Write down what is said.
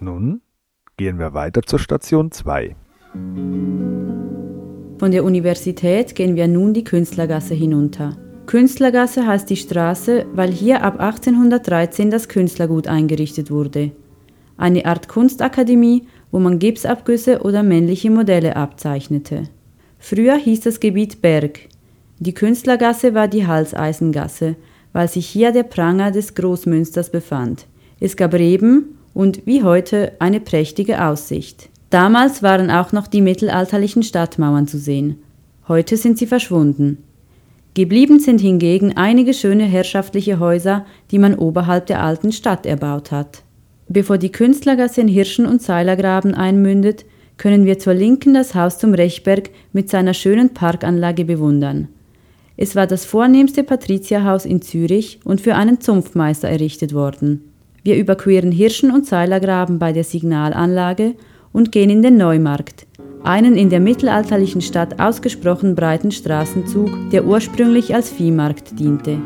Nun gehen wir weiter zur Station 2. Von der Universität gehen wir nun die Künstlergasse hinunter. Künstlergasse heißt die Straße, weil hier ab 1813 das Künstlergut eingerichtet wurde. Eine Art Kunstakademie, wo man Gipsabgüsse oder männliche Modelle abzeichnete. Früher hieß das Gebiet Berg. Die Künstlergasse war die Halseisengasse, weil sich hier der Pranger des Großmünsters befand. Es gab Reben und wie heute eine prächtige Aussicht. Damals waren auch noch die mittelalterlichen Stadtmauern zu sehen. Heute sind sie verschwunden. Geblieben sind hingegen einige schöne herrschaftliche Häuser, die man oberhalb der alten Stadt erbaut hat. Bevor die Künstlergasse in Hirschen und Seilergraben einmündet, können wir zur Linken das Haus zum Rechberg mit seiner schönen Parkanlage bewundern. Es war das vornehmste Patrizierhaus in Zürich und für einen Zunftmeister errichtet worden. Wir überqueren Hirschen und Seilergraben bei der Signalanlage und gehen in den Neumarkt, einen in der mittelalterlichen Stadt ausgesprochen breiten Straßenzug, der ursprünglich als Viehmarkt diente.